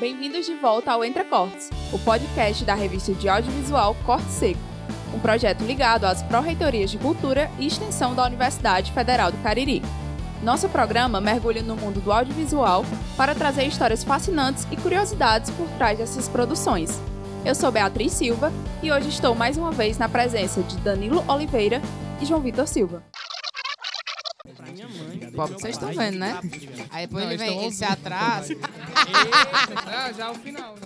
Bem-vindos de volta ao Entre Cortes, o podcast da revista de audiovisual Corte Seco, um projeto ligado às pró-reitorias de Cultura e Extensão da Universidade Federal do Cariri. Nosso programa mergulha no mundo do audiovisual para trazer histórias fascinantes e curiosidades por trás dessas produções. Eu sou Beatriz Silva e hoje estou mais uma vez na presença de Danilo Oliveira e João Vitor Silva. Pobre, vocês estão vendo, né? Aí depois Não, ele vem, ele se atrasa. Ah, já é o final, né?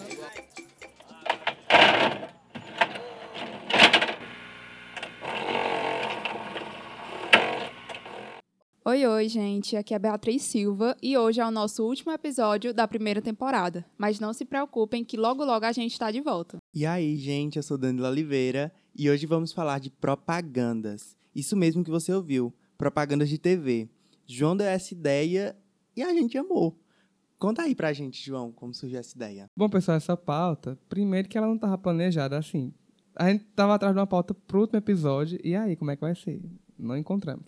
Oi, oi, gente. Aqui é a Beatriz Silva e hoje é o nosso último episódio da primeira temporada. Mas não se preocupem que logo logo a gente está de volta. E aí, gente, eu sou Danilo Oliveira e hoje vamos falar de propagandas. Isso mesmo que você ouviu, propagandas de TV. João deu essa ideia e a gente amou. Conta aí pra gente, João, como surgiu essa ideia. Bom, pessoal, essa pauta, primeiro que ela não estava planejada assim. A gente tava atrás de uma pauta pro último episódio, e aí, como é que vai ser? Não encontramos.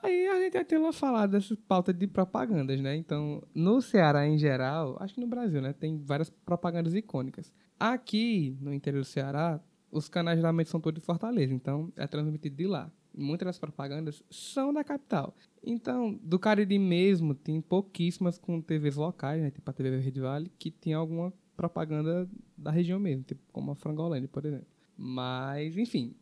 Aí a gente tem uma falada dessa pauta de propagandas, né? Então, no Ceará em geral, acho que no Brasil, né? Tem várias propagandas icônicas. Aqui, no interior do Ceará, os canais geralmente são todos de Fortaleza, então é transmitido de lá. Muitas das propagandas são da capital. Então, do Cariri mesmo, tem pouquíssimas com TVs locais, né? Tipo a TV Verde Vale, que tem alguma propaganda da região mesmo, tipo como a Frangolândia, por exemplo. Mas, enfim,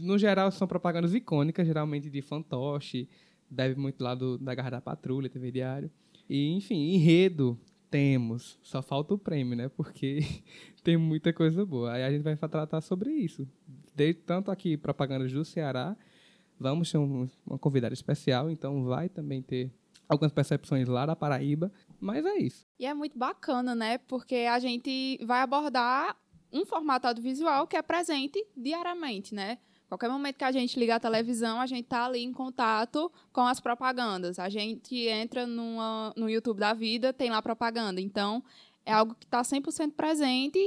no geral são propagandas icônicas, geralmente de fantoche, deve muito lá do, da Garra da Patrulha, TV Diário. E, enfim, enredo temos, só falta o prêmio, né? Porque tem muita coisa boa. Aí a gente vai tratar sobre isso. Desde tanto aqui propagandas do Ceará, vamos ter um, uma convidada especial, então vai também ter algumas percepções lá da Paraíba, mas é isso. E é muito bacana, né? Porque a gente vai abordar um formato audiovisual que é presente diariamente, né? Qualquer momento que a gente liga a televisão, a gente tá ali em contato com as propagandas. A gente entra numa, no YouTube da vida, tem lá propaganda. Então, é algo que está 100% presente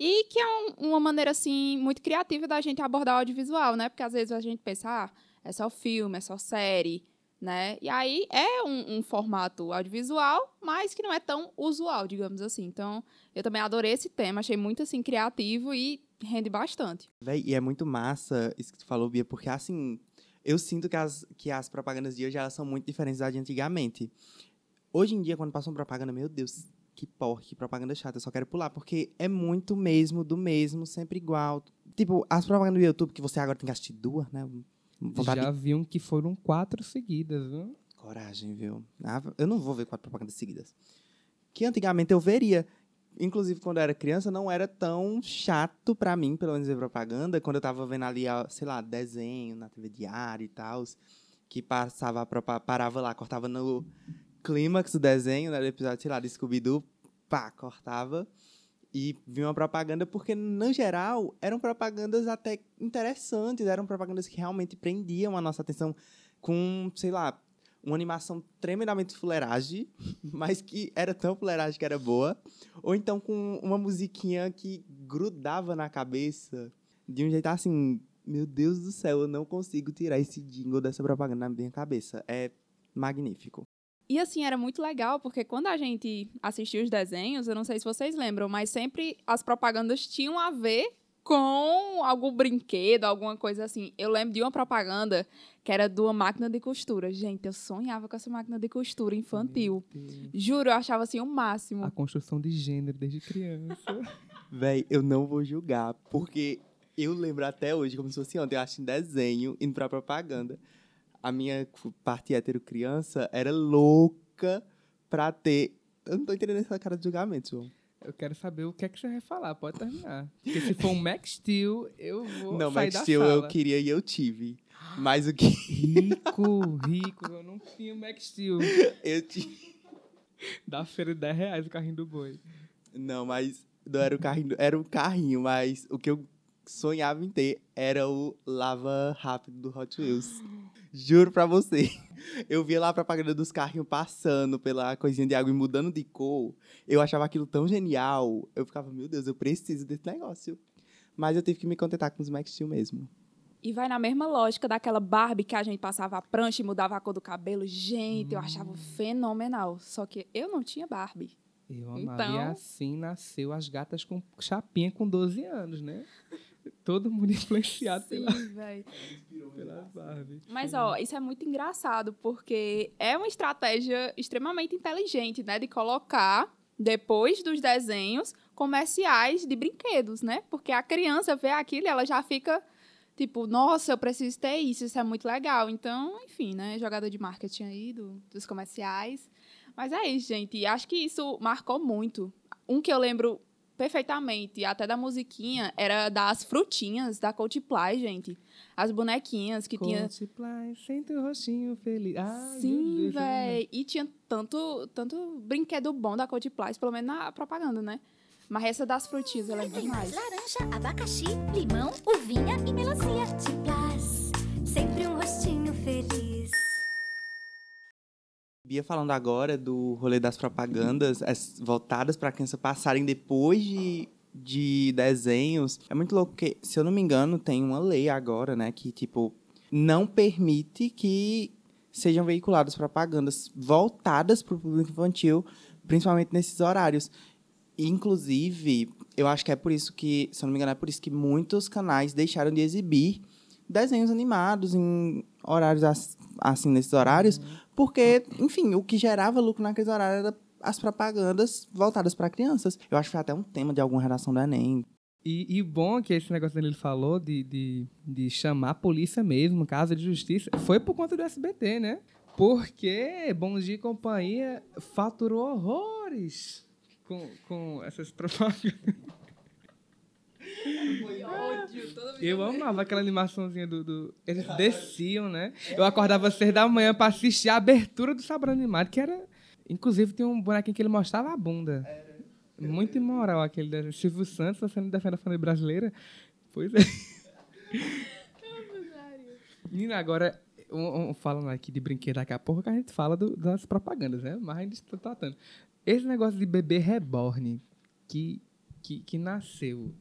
e que é um- uma maneira, assim, muito criativa da gente abordar o audiovisual, né? Porque às vezes a gente pensa, ah, é só filme, é só série, né? E aí é um, um formato audiovisual, mas que não é tão usual, digamos assim. Então, eu também adorei esse tema, achei muito, assim, criativo e rende bastante. Véi, e é muito massa isso que tu falou, Bia, porque assim, eu sinto que as, que as propagandas de hoje elas são muito diferentes das de antigamente. Hoje em dia, quando passa uma propaganda, meu Deus, que porra, que propaganda chata, eu só quero pular, porque é muito mesmo, do mesmo, sempre igual. Tipo, as propagandas do YouTube, que você agora tem que assistir duas, né? Vontade Já viam que foram quatro seguidas, viu? Coragem, viu? Ah, eu não vou ver quatro propagandas seguidas. Que antigamente eu veria. Inclusive, quando eu era criança, não era tão chato pra mim, pelo menos, ver propaganda. Quando eu tava vendo ali, sei lá, desenho na TV Diário e tal. Que passava, parava lá, cortava no clímax do desenho, né? Do episódio, sei lá, de Scooby-Doo. Pá, cortava. E vi uma propaganda, porque, no geral, eram propagandas até interessantes. Eram propagandas que realmente prendiam a nossa atenção com, sei lá, uma animação tremendamente fuleiragem, mas que era tão fuleiragem que era boa. Ou então com uma musiquinha que grudava na cabeça de um jeito assim, meu Deus do céu, eu não consigo tirar esse jingle dessa propaganda na minha cabeça. É magnífico. E assim, era muito legal, porque quando a gente assistia os desenhos, eu não sei se vocês lembram, mas sempre as propagandas tinham a ver com algum brinquedo, alguma coisa assim. Eu lembro de uma propaganda que era de uma máquina de costura. Gente, eu sonhava com essa máquina de costura infantil. Juro, eu achava assim o máximo. A construção de gênero desde criança. Véi, eu não vou julgar, porque eu lembro até hoje, como se fosse ontem, eu acho em desenho, indo pra propaganda. A minha parte hétero criança era louca pra ter. Eu não tô entendendo essa cara de julgamento, João. Eu quero saber o que é que você vai falar. Pode terminar. Porque se for um Max Steel, eu vou não, sair Max da Steel sala. eu queria e eu tive. Mas o que Rico, rico. Eu não tinha Max Steel. eu tive. Da feira de 10 reais o carrinho do boi. Não, mas não era o carrinho, era um carrinho, mas o que eu sonhava em ter era o lava rápido do Hot Wheels. Juro pra você. Eu via lá a propaganda dos carrinhos passando pela coisinha de água e mudando de cor. Eu achava aquilo tão genial. Eu ficava, meu Deus, eu preciso desse negócio. Mas eu tive que me contentar com os Max Steel mesmo. E vai na mesma lógica daquela Barbie que a gente passava a prancha e mudava a cor do cabelo. Gente, eu achava fenomenal. Só que eu não tinha Barbie. Eu amava. Então- E assim nasceu as gatas com chapinha com 12 anos, né? Todo mundo influenciado Sim, pela, velho. pelas Barbie. Mas, ó, isso é muito engraçado, porque é uma estratégia extremamente inteligente, né? De colocar, depois dos desenhos, comerciais de brinquedos, né? Porque a criança vê aquilo e ela já fica, tipo, nossa, eu preciso ter isso, isso é muito legal. Então, enfim, né? Jogada de marketing aí do- dos comerciais. Mas é isso, gente. E Acho que isso marcou muito. Um que eu lembro perfeitamente, até da musiquinha, era das frutinhas da Coldplay, gente. As bonequinhas que tinha... Multiply, sente o rostinho feliz. Ai, Sim, velho. E tinha tanto, tanto brinquedo bom da Coldplay, pelo menos na propaganda, né? Mas essa das frutinhas, ela é Tem demais. mais laranja, abacaxi, limão, uvinha e melancia. Tiplas, sempre um rostinho feliz. Bia falando agora do rolê das propagandas as voltadas para criança passarem depois de, de desenhos. É muito louco porque, se eu não me engano, tem uma lei agora, né, que tipo não permite que sejam veiculadas propagandas voltadas para o público infantil, principalmente nesses horários. Inclusive, eu acho que é por isso que, se eu não me engano, é por isso que muitos canais deixaram de exibir desenhos animados em horários as- assim nesses horários, porque, enfim, o que gerava lucro naqueles horários era as propagandas voltadas para crianças. Eu acho que foi até um tema de alguma redação do Enem. E, e bom que esse negócio que ele falou de, de, de chamar a polícia mesmo, casa de justiça, foi por conta do SBT, né? Porque Bom Dia e Companhia faturou horrores com, com essas propagandas. Eu amava aquela animaçãozinha do, do- Eles desciam, né? Eu acordava às seis da manhã pra assistir a abertura do Sabor Animado, que era. Inclusive, tinha um bonequinho que ele mostrava a bunda. Muito imoral aquele desenho. Silvio Santos, você não defende a família brasileira? Pois é. Menina, agora, um, um, falando aqui de brinquedo daqui a pouco, que a gente fala do- das propagandas, né? Mas a gente está tratando. Esse negócio de bebê reborn, que, que, que nasceu,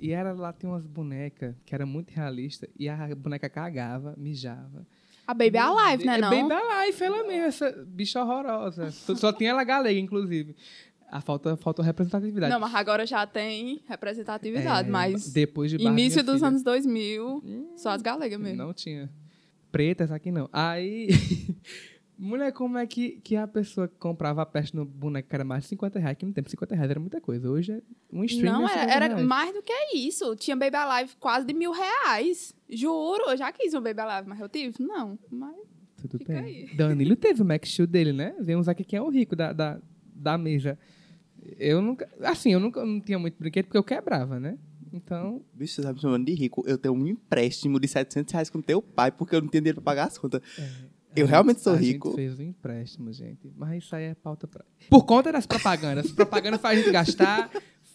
e era lá, tem umas bonecas que era muito realista, e a boneca cagava, mijava. A Baby Alive, né, É não? bem Alive, ela mesmo, essa bicha horrorosa. Só- Só tinha ela galega, inclusive. A falta, falta representatividade. Não, mas agora já tem representatividade, É, mas Depois de Barbie, início dos filha, anos 2000, só as galegas mesmo. Não tinha. Pretas aqui não. Aí. Mulher, como é que, que a pessoa que comprava a peste no boneco que era mais de 50 reais? Que no tempo 50 reais era muita coisa. Hoje é um stream. Não, é era, 50 era reais. mais do que isso. Tinha Baby Alive quase de mil reais. Juro, eu já quis um Baby Alive, mas eu tive? Não, mas... Tudo fica bem. aí. Danilo teve o Max Steel dele, né? Vemos aqui quem é o rico da, da, da mesa. Eu nunca. Assim, eu nunca não tinha muito brinquedo porque eu quebrava, né? Então. Bicho, você tá me chamando de rico. Eu tenho um empréstimo de 700 reais com teu pai porque eu não tenho dinheiro pra pagar as contas. Eu a realmente sou a rico. gente fez um empréstimo, gente. Mas isso aí é pauta pra. Por conta das propagandas. As propagandas fazem a gente gastar.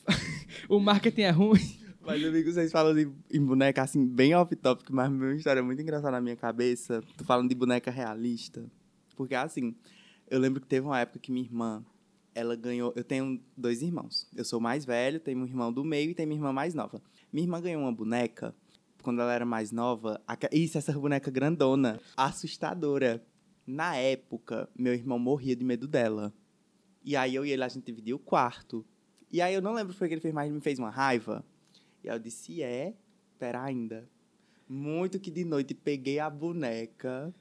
o marketing é ruim. Mas, amigo, vocês falam de, em boneca, assim, bem off-topic, mas uma história muito engraçada na minha cabeça. Tô falando de boneca realista. Porque, assim, eu lembro que teve uma época que minha irmã, ela ganhou... Eu tenho dois irmãos. Eu sou mais velho, tenho um irmão do meio e tenho minha irmã mais nova. Minha irmã ganhou uma boneca, quando ela era mais nova. aca- Isso, essa boneca grandona, assustadora. Na época, meu irmão morria de medo dela. E aí, eu e ele, a gente dividia o quarto. E aí, eu não lembro o que foi que ele fez, mas ele me fez uma raiva. E eu disse, é, pera ainda. Muito que de noite peguei a boneca,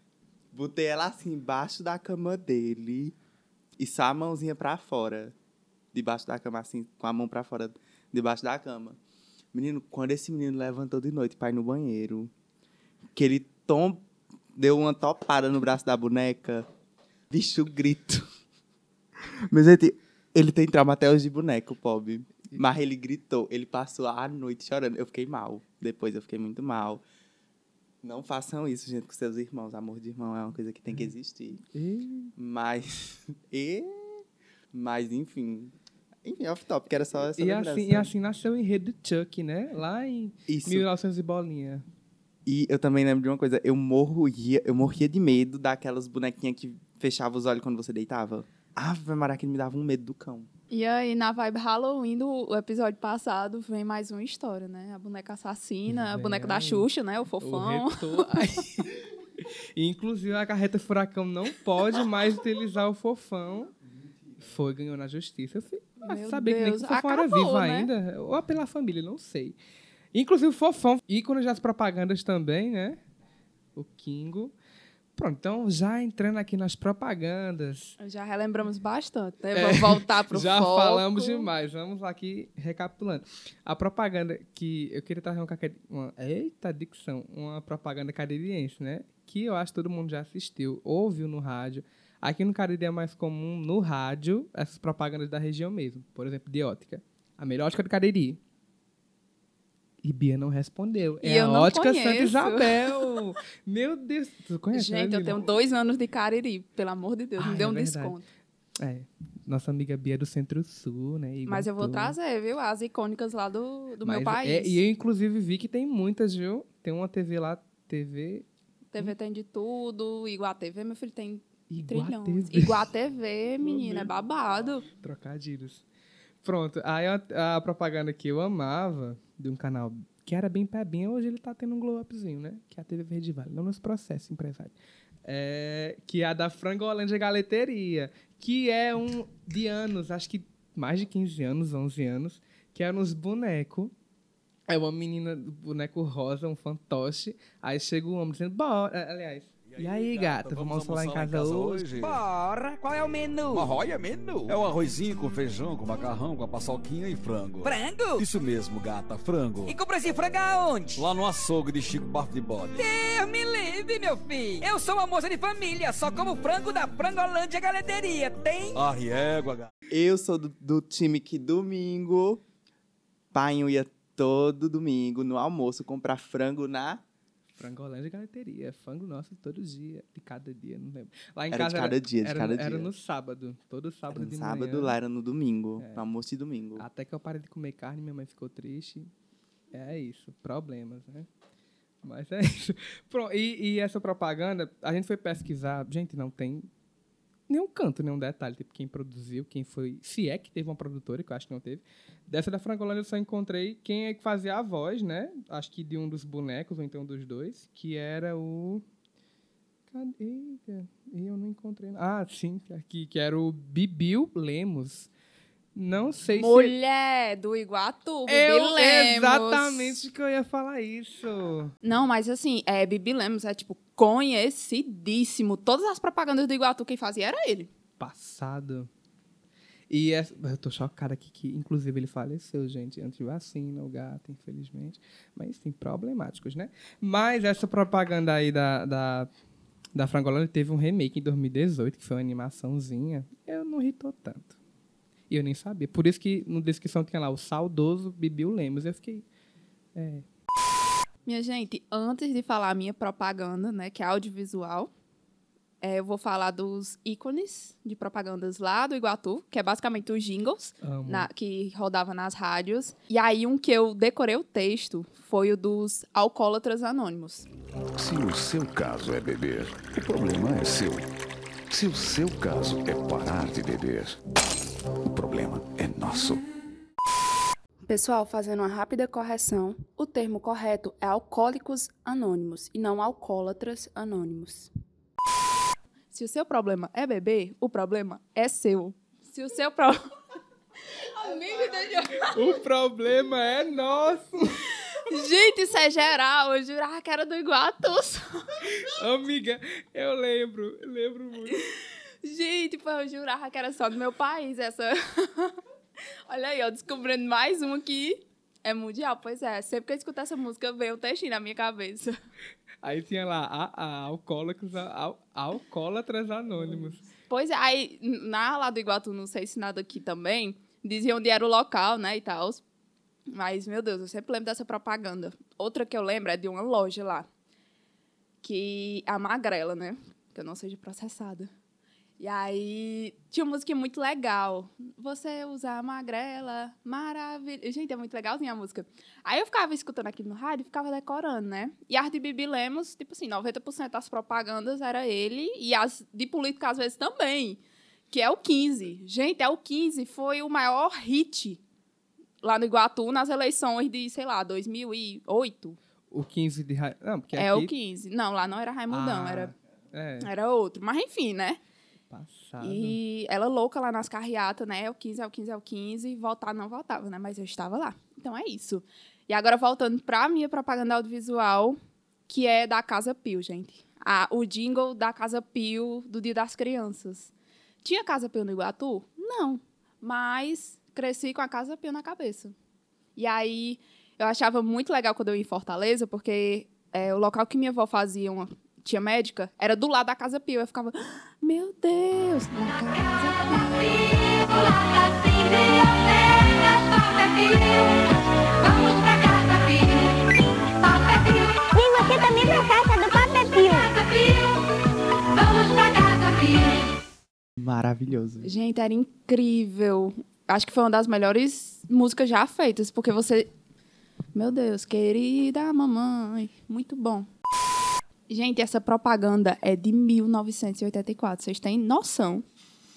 botei ela assim embaixo da cama dele e só a mãozinha pra fora. Debaixo da cama, assim, com a mão pra fora, debaixo da cama. Menino, quando esse menino levantou de noite pra ir no banheiro, que ele tom, deu uma topada no braço da boneca, bicho grito. Mas, gente, ele tem trauma até hoje de boneco, pobre. Mas ele gritou, ele passou a noite chorando. Eu fiquei mal. Depois eu fiquei muito mal. Não façam isso, gente, com seus irmãos. Amor de irmão é uma coisa que tem que existir. Mas. E... Mas, enfim. Enfim, off-top, que era só essa E lembrança. assim, e assim nasceu o enredo Chuck, né? Lá em Isso. 1900 e bolinha. E eu também lembro de uma coisa. Eu morria, eu morria de medo daquelas bonequinhas que fechavam os olhos quando você deitava. Ave Maria, que me dava um medo do cão. E aí, na vibe Halloween do episódio passado, vem mais uma história, né? A boneca assassina, a Vem boneca da. Xuxa, né? O O fofão. E, Inclusive, a carreta furacão não pode mais utilizar o fofão. Foi, ganhou na justiça. Eu fiquei, Meu Sabia que nem que o Fofão era acabou, vivo né? ainda. Ou pela família, não sei. Inclusive o Fofão, ícone das propagandas também, né? O Kingo. Pronto, então já entrando aqui nas propagandas. Já relembramos bastante, né? Vamos voltar pro É. já foco. falamos demais. Vamos lá aqui recapitulando. A propaganda que eu queria trazer uma, uma eita dicção, uma propaganda caririense, né? Que eu acho que todo mundo já assistiu, ouviu no rádio. Aqui no Cariri é mais comum no rádio essas propagandas da região mesmo. Por exemplo, de ótica. A melhor ótica do Cariri. E Bia não respondeu. E é a ótica Santa. Isabel. Meu Deus. Tu conhece? Gente, né, eu tenho dois anos de Cariri, pelo amor de Deus, Ah, me dê é um verdade. desconto. É. Nossa amiga Bia é do Centro-Sul, né? Mas eu vou trazer, viu? As icônicas lá do, do meu Mas país. é- e eu, inclusive, vi que tem muitas, viu? Tem uma TV lá, TV. TV tem de tudo. Igual TV, meu filho, tem trilhões. Igual TV, menina, é babado. Trocadilhos. Pronto. Aí a, a propaganda que eu amava de um canal que era bem pebinha, hoje ele tá tendo um glow upzinho, né? Que é a TV Verde Vale. Não nos processos, empresário. É, que é a da Frangolândia Galeteria. Que é um de anos, acho que mais de 15 anos, 11 anos. Que é nos bonecos. É uma menina do boneco rosa, um fantoche. Aí chega o homem dizendo, bora. Aliás. E aí, gata, vamos almoçar lá em casa hoje? Bora! Qual é o menu? Uma roia menu? É um arrozinho com feijão, com macarrão, com a paçoquinha e frango. Frango? Isso mesmo, gata, frango. E compra esse frango aonde? Lá no açougue de Chico Bafo de Bode. Deus me livre, meu filho! Eu sou uma moça de família, só como frango da Frangolândia Galeteria. Tem? Ah, égua, gata. Eu sou do, do time que domingo, pai ia todo domingo no almoço comprar frango na. Frangolândia Galeteria. Frango nosso todo dia, de cada dia, não lembro. Lá em Era de casa cada dia, de era, cada era dia. no sábado, todo sábado Era no de sábado, manhã. lá era no domingo. No almoço de domingo. Até que eu parei de comer carne, minha mãe ficou triste. É isso, problemas, né? Mas é isso. Pronto, e, e essa propaganda, a gente foi pesquisar, gente, não tem nenhum canto, nenhum detalhe, tipo, quem produziu, quem foi, se é que teve uma produtora, que eu acho que não teve. Dessa da Francolândia eu só encontrei quem é que fazia a voz, né? Acho que de um dos bonecos, ou então dos dois, que era o... Cadê? Eu não encontrei. Ah, sim, aqui, que era o Bibil Lemos. Não sei se... Mulher do Iguatu, Bibi Eu, Lemos. exatamente que eu ia falar isso. Não, mas assim, é, Bibi Lemos é, tipo, conhecidíssimo. Todas as propagandas do Iguatu, quem fazia era ele. Passado. E essa- eu tô chocada aqui que, inclusive, ele faleceu, gente, antes de vacina, o gato, infelizmente. Mas, sim, problemáticos, né? Mas essa propaganda aí da, da, da Frangolândia teve um remake em 2018, que foi uma animaçãozinha. Eu não irritou tanto. E eu nem sabia. Por isso que na descrição tinha lá o saudoso Bibi Lemos. Eu fiquei. É, Minha gente, antes de falar a minha propaganda, né, que é audiovisual, é, eu vou falar dos ícones de propagandas lá do Iguatu, que é basicamente os jingles na- que rodava nas rádios. E aí um que eu decorei o texto foi o dos alcoólatras anônimos. Se o seu caso é beber, o problema é seu. Se o seu caso é parar de beber, o problema é nosso. Pessoal, fazendo uma rápida correção, o termo correto é alcoólicos anônimos e não alcoólatras anônimos. Se o seu problema é beber, o problema é seu. Se o seu problema. Amigo, deixa eu- O problema é nosso. Gente, isso é geral. Eu jurava que era do Iguatu. Amiga, eu lembro, eu lembro muito. Gente, pô, eu jurava que era só do meu país essa. Olha aí, ó, descobrindo mais uma que é mundial. Pois é, sempre que eu escuto essa música, vem o textinho na minha cabeça. Aí tinha lá, a, a, alcoólatras, a, al- alcoólatras anônimos. Pois é, aí na lá do Iguatu, não sei se nada aqui também, dizia onde era o local, né, e tal. Mas, meu Deus, eu sempre lembro dessa propaganda. Outra que eu lembro é de uma loja lá, que a Magrela, né, que eu não seja processada. E aí tinha uma música muito legal. Você usa a magrela, maravilha. Gente, é muito legalzinha a música. Aí eu ficava escutando aqui no rádio e ficava decorando, né? E as de Bibi Lemos, tipo assim, 90% das propagandas era ele e as de política às vezes também, que é o 15. Gente, é o 15 foi o maior hit lá no Iguatu nas eleições de, sei lá, 2008. O 15 de... Ra- Não, porque é aqui... o 15. Não, lá não era Raimundão, Ah, era, É, era outro. Mas enfim, né? Passado. E ela louca lá nas carreatas, né? É o 15, é o 15, é o 15. Voltar não voltava, né? Mas eu estava lá. Então é isso. E agora voltando pra minha propaganda audiovisual, que é da Casa Pio, gente. A, o jingle da Casa Pio do Dia das Crianças. Tinha Casa Pio no Iguatu? Não. Mas cresci com a Casa Pio na cabeça. E aí eu achava muito legal quando eu ia em Fortaleza, porque é, o local que minha avó fazia uma tia médica era do lado da Casa Pio. Eu ficava, "Ah, meu Deus, na Casa Pio. Vamos pra casa, Pio. Papa Pio. Vem você também pra casa do Papa Pio. Casa Pio. Vamos pra casa, Pio. Maravilhoso. Gente, era incrível. Acho que foi uma das melhores músicas já feitas, porque você. Meu Deus, querida mamãe. Muito bom. Gente, essa propaganda é de 1984. Vocês têm noção,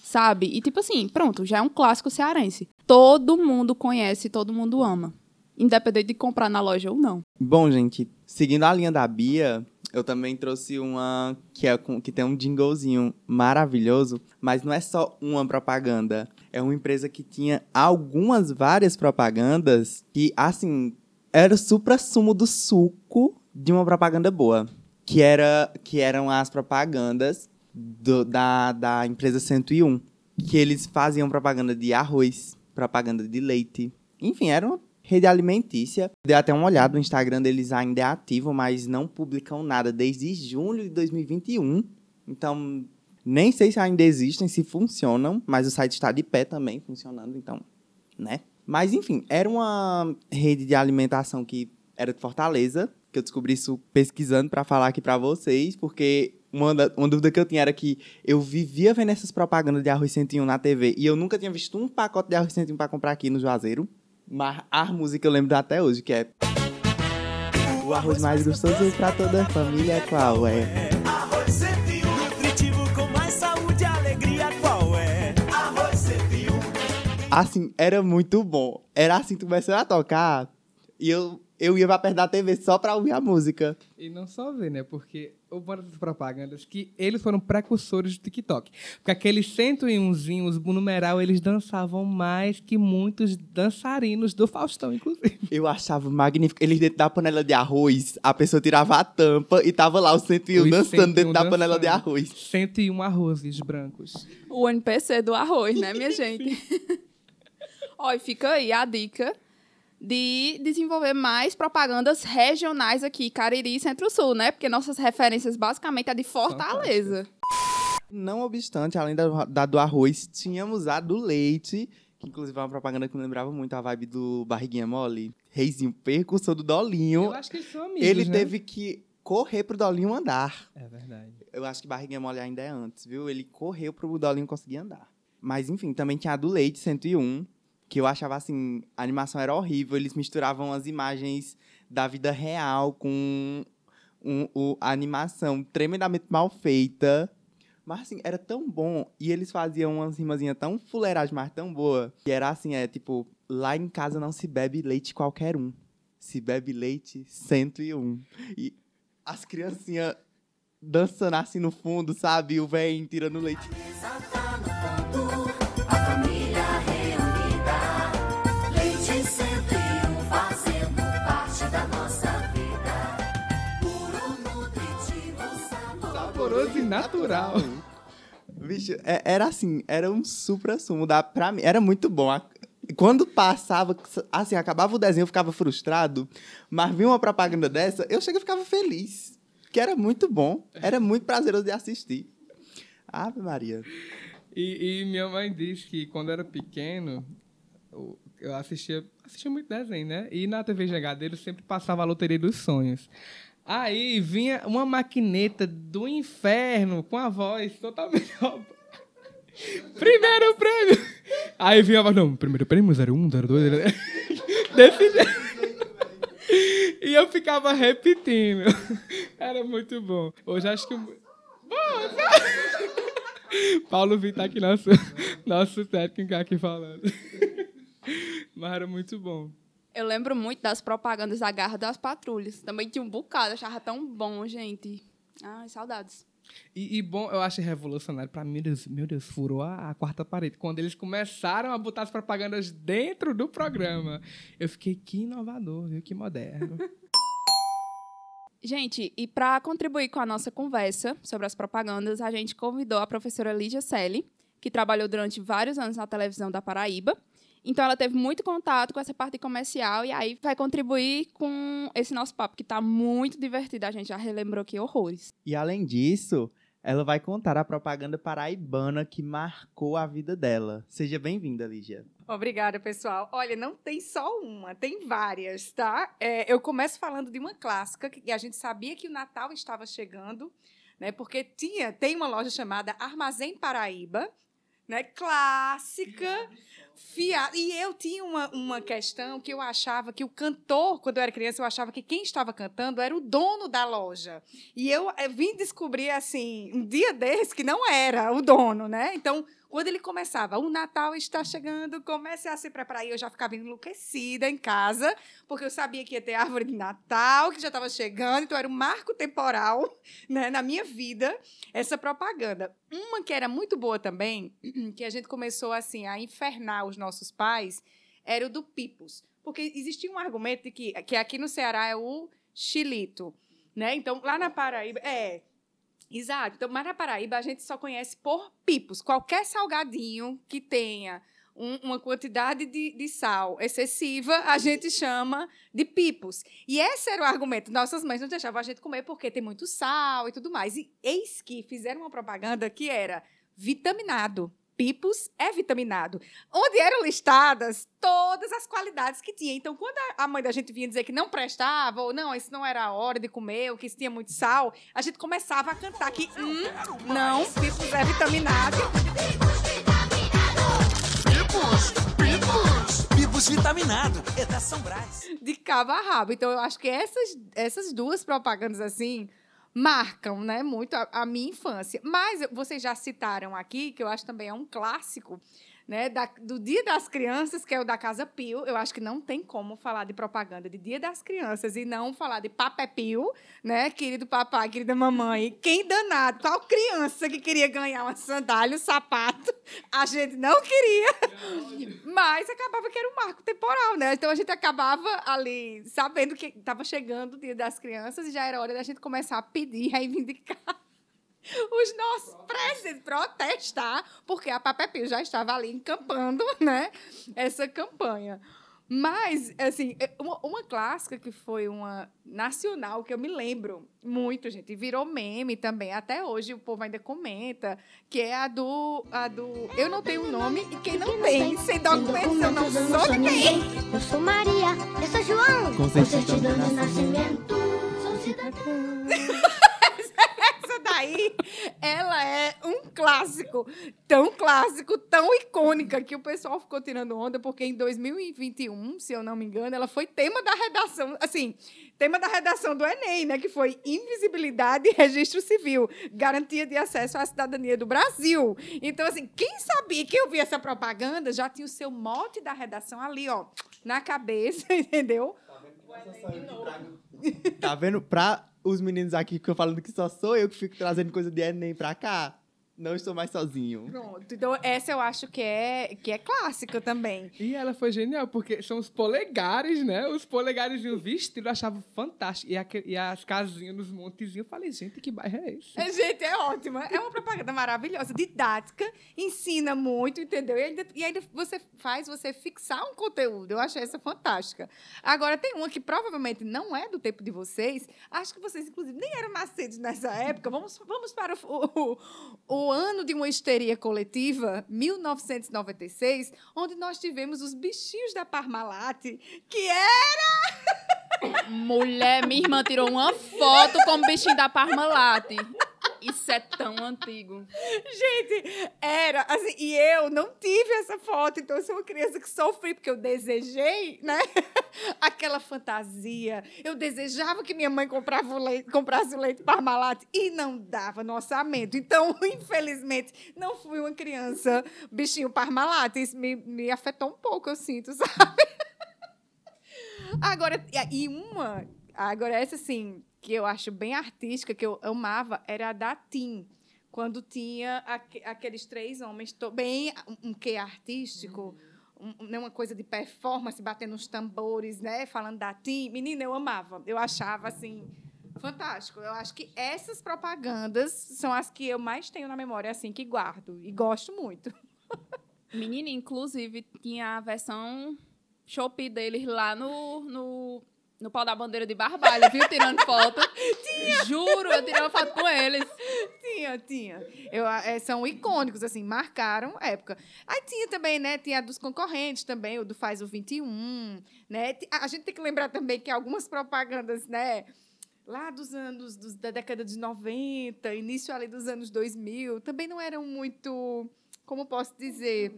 sabe? E tipo assim, pronto, já é um clássico cearense. Todo mundo conhece, todo mundo ama. Independente de comprar na loja ou não. Bom, gente, seguindo a linha da Bia, eu também trouxe uma que, é com- que tem um jinglezinho maravilhoso, mas não é só uma propaganda. É uma empresa que tinha algumas, várias propagandas que, assim, era o supra-sumo do suco de uma propaganda boa. Que, era, que eram as propagandas do- da, da empresa 101. Que eles faziam propaganda de arroz, propaganda de leite. Enfim, era uma rede alimentícia. Dei até uma olhada, o Instagram deles ainda é ativo, mas não publicam nada desde junho de 2021. Então, nem sei se ainda existem, se funcionam, mas o site está de pé também, funcionando, então, né? Mas, enfim, era uma rede de alimentação que era de Fortaleza, que eu descobri isso pesquisando para falar aqui para vocês, porque uma, uma dúvida que eu tinha era que eu vivia vendo essas propagandas de arroz 101 na TV e eu nunca tinha visto um pacote de arroz 101 para comprar aqui no Juazeiro. Mas a música eu lembro até hoje, que é o arroz mais gostoso pra toda a família, qual é? Arroz 101, nutritivo com mais saúde e alegria, qual é? Arroz 101. Assim, era muito bom. Era assim, tu começou a tocar e eu, eu ia pra perto da TV só pra ouvir a música. E não só ver, né? Porque o bom dessas propagandas que eles foram precursores do TikTok. Porque aqueles 101zinhos, o numeral, eles dançavam mais que muitos dançarinos do Faustão, inclusive. Eu achava magnífico. Eles dentro da panela de arroz, a pessoa tirava a tampa e tava lá o 101 Os dançando dentro 101 da panela de dançando. arroz. 101 arrozes brancos. O NPC do arroz, né, minha gente? E fica aí a dica de desenvolver mais propagandas regionais aqui, Cariri e Centro-Sul, né? Porque nossas referências basicamente é de Fortaleza. Não obstante, além da, da do arroz, tínhamos a do leite, que inclusive é uma propaganda que me lembrava muito a vibe do Barriguinha Mole. Reizinho, percussor do Dolinho. Eu acho que eles são amigos, Ele né? teve que correr pro Dolinho andar. É verdade. Eu acho que Barriguinha Mole ainda é antes, viu? Ele correu pro Dolinho conseguir andar. Mas, enfim, também tinha a do Leite 101, que eu achava, assim, a animação era horrível. Eles misturavam as imagens da vida real com um- o- a animação tremendamente mal feita. Mas, assim, era tão bom. E eles faziam umas rimazinhas tão fuleiragem, mas tão boa. Que era assim, é tipo... Lá em casa não se bebe leite qualquer um. Se bebe leite 101. E as criancinhas dançando assim no fundo, sabe? O velho tirando leite. Natural. Bicho, é- era assim, era um supra-sumo. Pra mim, era muito bom. A- Quando passava, assim, acabava o desenho, eu ficava frustrado. Mas vi uma propaganda dessa, eu cheguei e ficava feliz. Que era muito bom. Era muito prazeroso de assistir. Ave Maria. E, e minha mãe diz que quando era pequeno, eu- eu assistia, assistia muito desenho, né? E na TV Jangadeiro sempre passava a Loteria dos Sonhos. Aí vinha uma maquineta do inferno com a voz totalmente. Primeiro prêmio! Aí vinha a voz, não, primeiro prêmio 01, 02, desse jeito. E eu ficava repetindo. Era muito bom. Hoje acho que. Bom, Paulo Vitor aqui, nosso, nosso técnico aqui falando. Mas era muito bom. Eu lembro muito das propagandas da Garra das Patrulhas. Também tinha um bocado, achava tão bom, gente. Ai, saudades. E, e bom, eu achei revolucionário. Pra mim, meu Deus, meu Deus furou a, a quarta parede. Quando eles começaram a botar as propagandas dentro do programa. Eu fiquei, que inovador, viu? Que moderno. Gente, e para contribuir com a nossa conversa sobre as propagandas, a gente convidou a professora Lígia Selle, que trabalhou durante vários anos na televisão da Paraíba. Então, ela teve muito contato com essa parte comercial e aí vai contribuir com esse nosso papo, que está muito divertido. A gente já relembrou aqui horrores. E além disso, ela vai contar a propaganda paraibana que marcou a vida dela. Seja bem-vinda, Lígia. Obrigada, pessoal. Olha, não tem só uma, tem várias, tá? É, eu começo falando de uma clássica que a gente sabia que o Natal estava chegando, né? Porque tinha, tem uma loja chamada Armazém Paraíba, né? Clássica. Fiado. E eu tinha uma, uma questão que eu achava que o cantor, quando eu era criança, eu achava que quem estava cantando era o dono da loja. E eu, eh, vim descobrir, assim, um dia desse, que não era o dono, né? Então, quando ele começava, o Natal está chegando, comece a se preparar. E eu já ficava enlouquecida em casa, porque eu sabia que ia ter árvore de Natal, que já estava chegando, então era um marco temporal né, na minha vida, essa propaganda. Uma que era muito boa também, que a gente começou assim a infernar os nossos pais, era o do Pipos. Porque existia um argumento de que, que aqui no Ceará é o chilito. Né? Então, lá na Paraíba. É, Exato. Então, mas na Paraíba a gente só conhece por pipos. Qualquer salgadinho que tenha um- uma quantidade de, de sal excessiva, a gente chama de pipos. E esse era o argumento. Nossas mães não deixavam a gente comer porque tem muito sal e tudo mais. E eis que fizeram uma propaganda que era vitaminado. Pipos é vitaminado. Onde eram listadas todas as qualidades que tinha. Então, quando a- mãe da gente vinha dizer que não prestava, ou não, isso não era a hora de comer, ou que isso tinha muito sal, a gente começava a cantar que, hum, não, Pipos é vitaminado. Pipos, pipos, pipos vitaminado. É da São Brás. de cabo a rabo. Então, eu acho que essas, essas duas propagandas, assim, marcam, né, muito a, a minha infância. Mas vocês já citaram aqui, que eu acho também é um clássico, né, da- do Dia das Crianças, que é o da Casa Pio. Eu acho que não tem como falar de propaganda de Dia das Crianças e não falar de Papé Pio, né, querido papai, querida mamãe. Quem danado, qual criança que queria ganhar uma sandália, um sapato? A gente não queria. Mas acabava que era um marco temporal, né? Então a gente acabava ali sabendo que estava chegando o Dia das Crianças e já era hora da gente começar a pedir, reivindicar os nossos presentes, protestar, porque a Papé Pio já estava ali encampando, né? Essa campanha. Mas, assim, é uma, uma clássica que foi uma nacional, que eu me lembro muito, gente, e virou meme também. Até hoje o povo ainda comenta, que é a do. A do eu não tenho nome e quem não tem, sem documentos, eu não sou ninguém. Eu sou Maria, eu sou João. Com certidão de nascimento, sou cidadão. Daí, ela é um clássico. Tão clássico, tão icônica, que o pessoal ficou tirando onda, porque em 2021, se eu não me engano, ela foi tema da redação, assim, tema da redação do Enem, né? Que foi invisibilidade e registro civil, garantia de acesso à cidadania do Brasil. Então, assim, quem sabia que eu vi essa propaganda já tinha o seu mote da redação ali, ó, na cabeça, entendeu? Tá vendo? Pra os meninos aqui ficam falando que só sou eu que fico trazendo coisa de Enem pra cá, não estou mais sozinho. Pronto. Então, essa eu acho que é, que é clássica também. E ela foi genial, porque são os polegares, né? Os polegares de um vestido eu achava fantástico. E, e as casinhas nos montezinhos, eu falei, gente, que bairro é esse? É, gente, é ótima. É uma propaganda maravilhosa, didática, ensina muito, entendeu? E ainda, e ainda você faz você fixar um conteúdo. Eu achei essa fantástica. Agora, tem uma que provavelmente não é do tempo de vocês. Acho que vocês, inclusive, nem eram nascidos nessa época. Vamos, vamos para o, o, o ano de uma histeria coletiva, 1996, onde nós tivemos os bichinhos da Parmalat, que era Mulher, minha irmã tirou uma foto com o bichinho da Parmalat. Isso é tão antigo. Gente, era assim, e eu não tive essa foto, então eu sou uma criança que sofri, porque eu desejei, né? Aquela fantasia. Eu desejava que minha mãe comprava o leite, comprasse o leite Parmalat e não dava no orçamento. Então, infelizmente, não fui uma criança bichinho Parmalat. Isso me, me afetou um pouco, eu sinto, sabe? Agora, e- uma, agora essa assim, que eu acho bem artística, que eu amava, era a da Tim. Quando tinha aque- aqueles três homens, bem um, um quê artístico, um- né, uma coisa de performance, batendo os tambores, né? Falando da Tim. Menina, eu amava. Eu achava, assim, fantástico. Eu acho que essas propagandas são as que eu mais tenho na memória, assim, que guardo. E gosto muito. Menina, inclusive, tinha a versão Shopee deles lá no, no, no pau da bandeira de Barbalho, viu? Tirando foto. tinha! Juro, eu tirei uma foto com eles. Tinha, tinha. Eu, é, são icônicos, assim, marcaram época. Aí tinha também, né? Tinha a dos concorrentes também, o do Faz o 21, né? A a gente tem que lembrar também que algumas propagandas, né? Lá dos anos, dos- da década de 90, início ali dos anos 2000, também não eram muito, como posso dizer,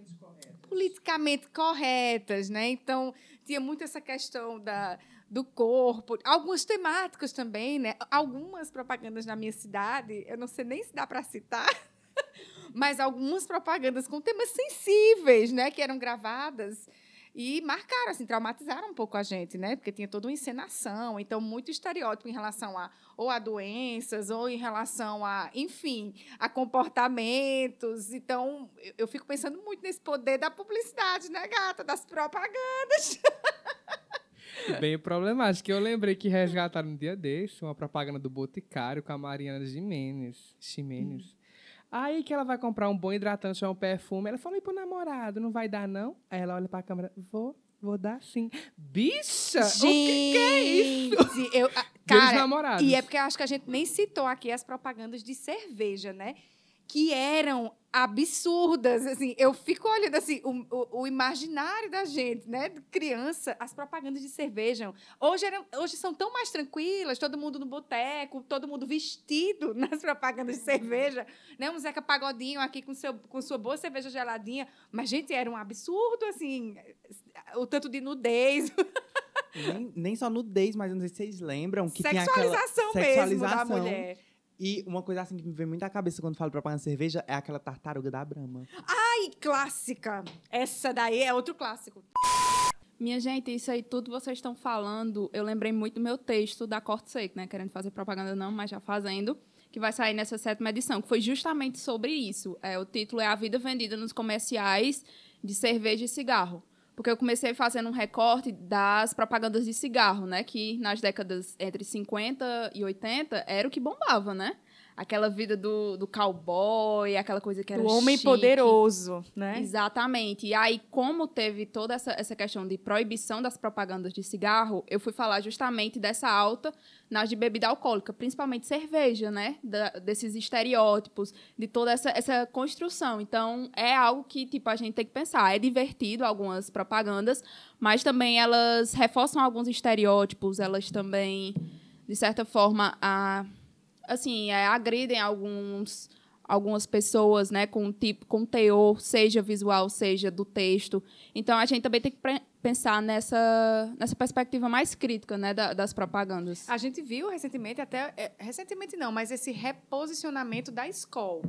politicamente corretas, né? Então, tinha muito essa questão da, do corpo, algumas temáticas também, né? Algumas propagandas na minha cidade, eu não sei nem se dá para citar, mas algumas propagandas com temas sensíveis, né, que eram gravadas e marcaram, assim, traumatizaram um pouco a gente, né? Porque tinha toda uma encenação, então muito estereótipo em relação a ou a doenças ou em relação a, enfim, a comportamentos. Então, eu, fico pensando muito nesse poder da publicidade, né, gata, das propagandas. Bem problemático. Eu lembrei que resgataram um dia desse uma propaganda do Boticário com a Mariana Jimenez. Jimenez. Aí que ela vai comprar um bom hidratante ou um perfume. Ela falou, e pro namorado, não vai dar, não? Aí ela olha pra câmera, vou, vou dar sim. Bicha! o que, que é isso? Gente, eu, cara, e é porque eu acho que a gente nem citou aqui as propagandas de cerveja, né? Que eram absurdas, assim, eu fico olhando assim, o, o, o imaginário da gente, né, criança, as propagandas de cerveja. Hoje, eram, hoje são tão mais tranquilas, todo mundo no boteco, todo mundo vestido nas propagandas de cerveja, né, um Zeca Pagodinho aqui com, seu, com sua boa cerveja geladinha, mas, gente, era um absurdo, assim, o tanto de nudez, Nem, nem só nudez, mas não sei se vocês lembram que tinha aquela sexualização mesmo da mulher. E uma coisa assim que me vem muito à cabeça quando falo propaganda de cerveja é aquela tartaruga da Brahma. Ai, clássica. Essa daí é outro clássico. Minha gente, isso aí tudo vocês estão falando, eu lembrei muito do meu texto da Corte Seco, né? Querendo fazer propaganda não, mas já fazendo, que vai sair nessa sétima edição, que foi justamente sobre isso. É, o título é A Vida Vendida nos Comerciais de Cerveja e Cigarro. Porque eu comecei fazendo um recorte das propagandas de cigarro, né? Que nas décadas entre 50 e 80 era o que bombava, né? Aquela vida do, do cowboy, aquela coisa que era O homem chique. poderoso, né? Exatamente. E aí, como teve toda essa, essa questão de proibição das propagandas de cigarro, eu fui falar justamente dessa alta nas de bebida alcoólica, principalmente cerveja, né? Da- desses estereótipos, de toda essa, essa construção. Então, é algo que, tipo, a gente tem que pensar. É divertido algumas propagandas, mas também elas reforçam alguns estereótipos, elas também, de certa forma, a, assim, é, agridem alguns algumas pessoas, né, com tipo, com teor, seja visual, seja do texto. Então a gente também tem que pensar nessa nessa perspectiva mais crítica, né, da- das propagandas. A gente viu recentemente, até. é, recentemente não, mas esse reposicionamento da escola.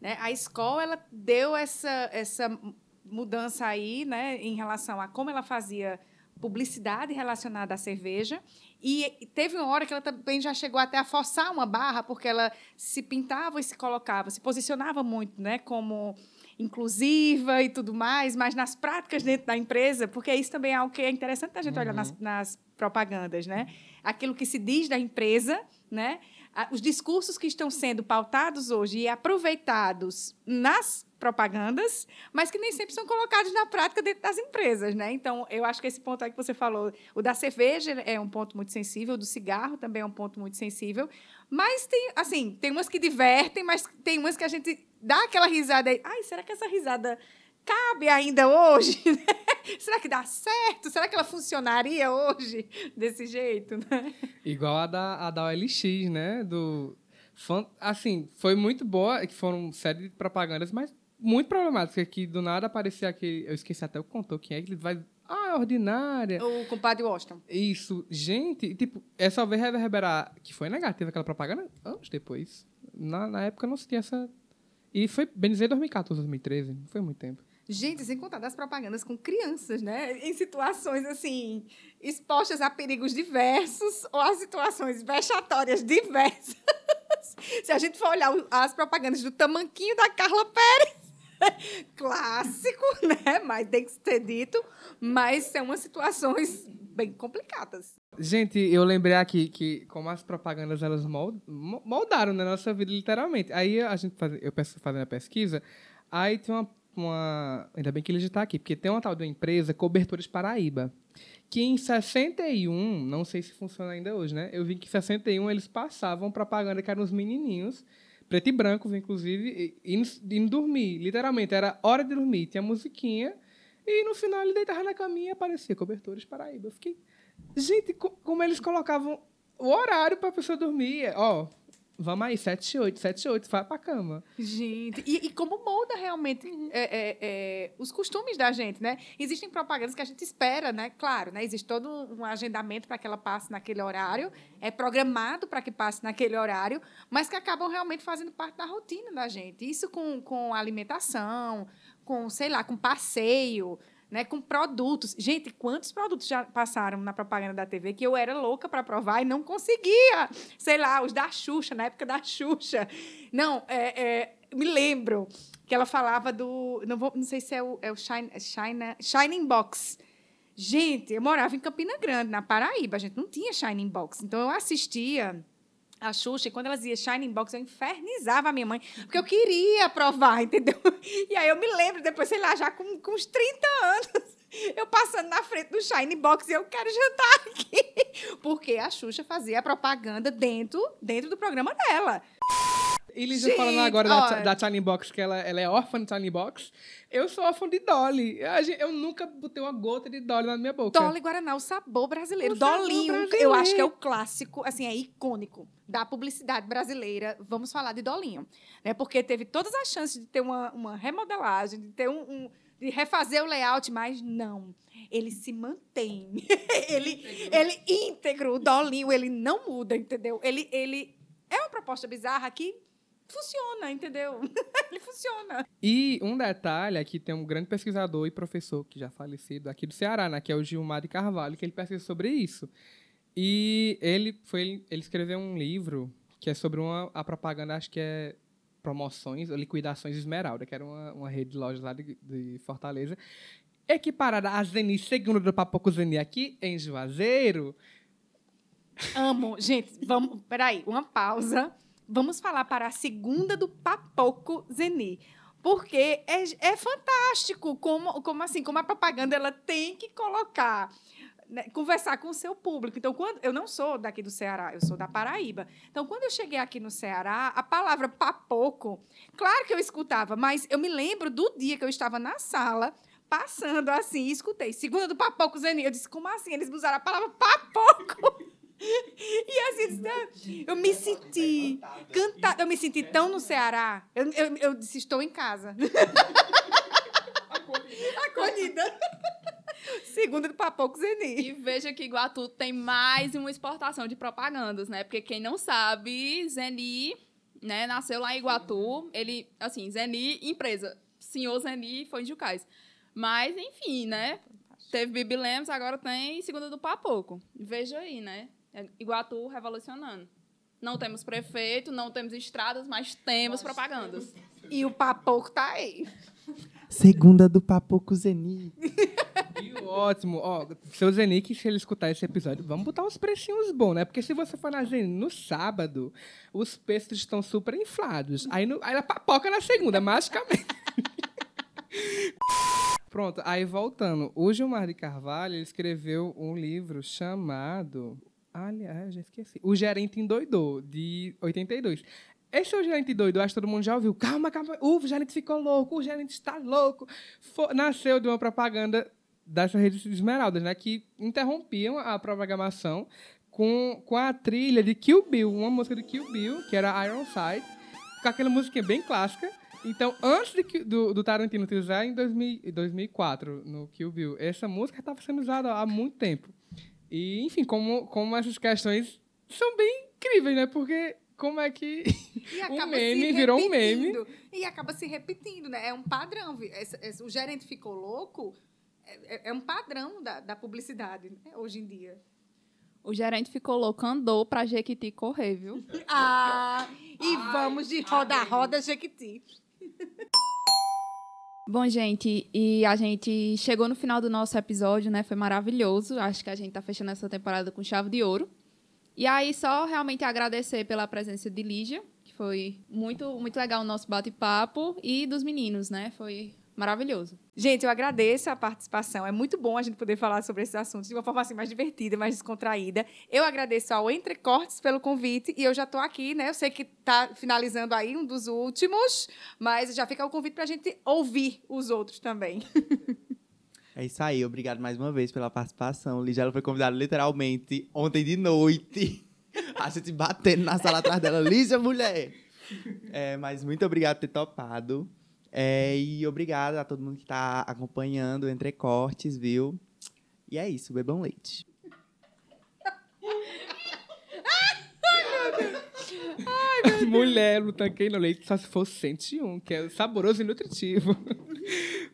Né? A escola ela deu essa, essa mudança aí, né, em relação a como ela fazia publicidade relacionada à cerveja. E teve uma hora que ela também já chegou até a forçar uma barra, porque ela se pintava e se colocava, se posicionava muito né, como inclusiva e tudo mais, mas nas práticas dentro da empresa, porque isso também é algo que é interessante a gente olhar nas, nas propagandas, né? Aquilo que se diz da empresa, né? Os discursos que estão sendo pautados hoje e aproveitados nas propagandas, mas que nem sempre são colocados na prática dentro das empresas, né? Então, eu acho que esse ponto aí que você falou, o da cerveja é um ponto muito sensível, o do cigarro também é um ponto muito sensível, mas tem, assim, tem umas que divertem, mas tem umas que a gente dá aquela risada aí, ai, será que essa risada cabe ainda hoje? será que dá certo? Será que ela funcionaria hoje desse jeito, né? Igual a da, a da OLX, né? Do, assim, foi muito boa, que foram série de propagandas, mas muito problemática, que do nada aparecia aquele... Eu esqueci até o que contou quem é, que ele vai... Ah, é ordinária. O compadre Washington. Isso. Gente, tipo, é só ver reverberar que foi negativa aquela propaganda anos depois. Na, na época não se tinha essa... E foi, bem dizer, 2014, 2013. Não foi muito tempo. Gente, sem contar das propagandas com crianças, né? Em situações assim, expostas a perigos diversos ou a situações vexatórias diversas. Se a gente for olhar as propagandas do tamanquinho da Carla Pérez, clássico, né? Mas tem que ser dito. Mas são situações bem complicadas. Gente, eu lembrei aqui que como as propagandas elas mol- mo- moldaram na nossa vida literalmente. Aí a gente faz, eu peço fazendo a pesquisa, aí tem uma, uma ainda bem que ele está aqui, porque tem uma tal de uma empresa Cobertores Paraíba, que em 61, não sei se funciona ainda hoje, né? Eu vi que em 61 eles passavam propaganda que eram os menininhos preto e branco, inclusive, indo, indo dormir. Literalmente, era hora de dormir, tinha musiquinha, e no final ele deitava na caminha e aparecia Cobertores Paraíba. Eu fiquei, Gente, co- como eles colocavam o horário pra pessoa dormir. Ó, vamos aí, 7 8, 7 8, vai pra cama. Gente, e, e como molda realmente é, é, é, os costumes da gente, né? Existem propagandas que a gente espera, né? Claro, né? Existe todo um agendamento para que ela passe naquele horário, é programado para que passe naquele horário, mas que acabam realmente fazendo parte da rotina da gente. Isso com, com alimentação, com, sei lá, com passeio, né, com produtos. Gente, quantos produtos já passaram na propaganda da TV que eu era louca para provar e não conseguia? Sei lá, os da Xuxa, na época da Xuxa. Não, é, é, me lembro que ela falava do. Não, vou, não sei se é o, é o Shine, Shine, Shining Box. Gente, eu morava em Campina Grande, na Paraíba. A gente não tinha Shining Box. Então eu assistia a Xuxa, e quando elas iam Shining Box, eu infernizava a minha mãe, porque eu queria provar, entendeu? E aí eu me lembro, depois, sei lá, já com, com uns 30 anos, eu passando na frente do Shining Box e eu quero jantar aqui. Porque a Xuxa fazia a propaganda dentro, dentro do programa dela. E Lígia Gente, falando agora da, da Box, que ela, ela é órfã de Charlie Box. Eu sou órfã de Dolly. Eu nunca botei uma gota de Dolly na minha boca. Dolly Guaraná, o sabor brasileiro. O sabor Dolinho, brasileiro. eu acho que é o clássico, assim, é icônico da publicidade brasileira. Vamos falar de Dolinho. Né? Porque teve todas as chances de ter uma, uma remodelagem, de ter um, um- de refazer o layout, mas não. Ele se mantém. ele, ele íntegro, o Dolinho, ele não muda, entendeu? Ele, ele é uma proposta bizarra que funciona, entendeu? ele funciona. E um detalhe aqui tem um grande pesquisador e professor que já falecido aqui do Ceará, né, que é o Gilmar de Carvalho, que ele pesquisa sobre isso. E ele foi ele escreveu um livro que é sobre uma a propaganda, acho que é promoções, liquidações Esmeralda, que era uma, uma rede de lojas lá de, de Fortaleza, equiparada à Zeni, segundo do Papoco Zeni aqui em Juazeiro. Amo. Gente, vamos. Peraí, uma pausa. Vamos falar para a segunda do Papoco Zeni. Porque é, é fantástico como, como assim, como a propaganda ela tem que colocar, né, conversar com o seu público. Então, quando eu não sou daqui do Ceará, eu sou da Paraíba. Então, quando eu cheguei aqui no Ceará, a palavra papoco, claro que eu escutava, mas eu me lembro do dia que eu estava na sala, passando assim, e escutei, segunda do Papoco Zeni. Eu disse, como assim? Eles usaram a palavra papoco. E assim, eu me senti cantada, eu me senti tão no Ceará. Eu, eu, eu disse, estou em casa. Acolhida. Segunda do Papoco Zeni. E veja que Iguatu tem mais uma exportação de propagandas, né? Porque quem não sabe, Zeni, né, nasceu lá em Iguatu. Ele, assim, Zeni, empresa. Senhor Zeni foi em Jucais. Mas, enfim, né? Teve Bibi Lemos, agora tem Segunda do Papoco. Veja aí, né? É Iguatu revolucionando. Não temos prefeito, não temos estradas, mas temos propagandas. E o Papoco tá aí. Segunda do Papoco Zeni. Ótimo, ó, seu Zenic, se ele escutar esse episódio, vamos botar uns precinhos bons, né? Porque se você for na Zeni no sábado, os preços estão super inflados. Aí, no, aí ela papoca na segunda, magicamente. Pronto, aí voltando. O Gilmar de Carvalho ele escreveu um livro chamado. Aliás, já esqueci. O Gerente Endoidou, de 82. Esse é o gerente doido, acho que todo mundo já ouviu. Calma, calma, o gerente ficou louco, o gerente está louco. Fo- nasceu de uma propaganda dessas redes esmeraldas, né? Que interrompiam a programação com, com a trilha de Kill Bill, uma música de Kill Bill, que era Ironside, com aquela musiquinha bem clássica. Então, antes de do, do Tarantino utilizar em 2000 em 2004, no Kill Bill, essa música estava sendo usada há muito tempo. E, enfim, como, como essas questões são bem incríveis, né? Porque como é que acaba meme, virou um meme. E acaba se repetindo, né? É um padrão. o gerente ficou louco. É, é- é um padrão da, da publicidade né? hoje em dia. O gerente ficou louco, andou pra Jequiti correr, viu? Ah, e vamos de roda-roda Jequiti. Bom, gente, e a gente chegou no final do nosso episódio, né? Foi maravilhoso. Acho que a gente tá fechando essa temporada com chave de ouro. E aí, só realmente agradecer pela presença de Lígia, que foi muito, muito legal o nosso bate-papo, e dos meninos, né? Foi maravilhoso. Gente, eu agradeço a participação. É muito bom a gente poder falar sobre esses assuntos de uma forma assim mais divertida, mais descontraída. Eu agradeço ao Entrecortes pelo convite e eu já estou aqui, né? Eu sei que está finalizando aí um dos últimos, mas já fica o convite para a gente ouvir os outros também. É isso aí, obrigado mais uma vez pela participação. Ligela foi convidada literalmente ontem de noite. A gente batendo na sala atrás dela. Lígia, mulher! É, mas muito obrigado por ter topado. É, e obrigado a todo mundo que está acompanhando o Entrecortes, viu? E é isso, bebam leite. Mulher, não tanquei no leite só se for 101, que é saboroso e nutritivo.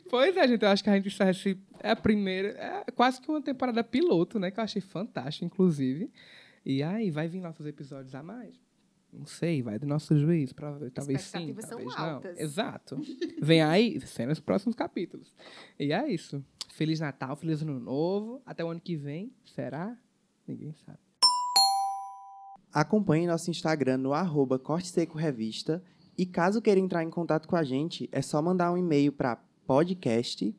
pois é, gente, eu acho que a gente encerra esse... É a primeira... É quase que uma temporada piloto, né? Que eu achei fantástico, inclusive. E aí, vai vir nossos episódios a mais? Não sei, vai do nosso juiz, pra, talvez sim, Expectativas são talvez altas. não. Exato. Vem aí, cenas nos próximos capítulos. E é isso. Feliz Natal, Feliz Ano Novo. Até o ano que vem, será? Ninguém sabe. Acompanhe nosso Instagram no arroba Corte Seco Revista. E caso queira entrar em contato com a gente, é só mandar um e-mail para podcast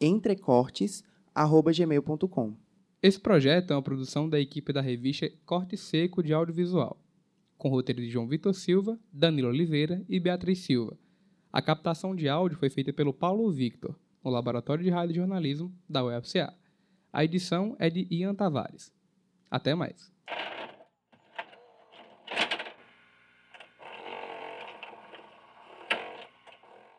entrecortes@gmail.com. Esse projeto é uma produção da equipe da revista Corte Seco de Audiovisual, com roteiro de João Vitor Silva, Danilo Oliveira e Beatriz Silva. A captação de áudio foi feita pelo Paulo Victor, no Laboratório de Rádio Jornalismo da UFCA. A edição é de Ian Tavares. Até mais.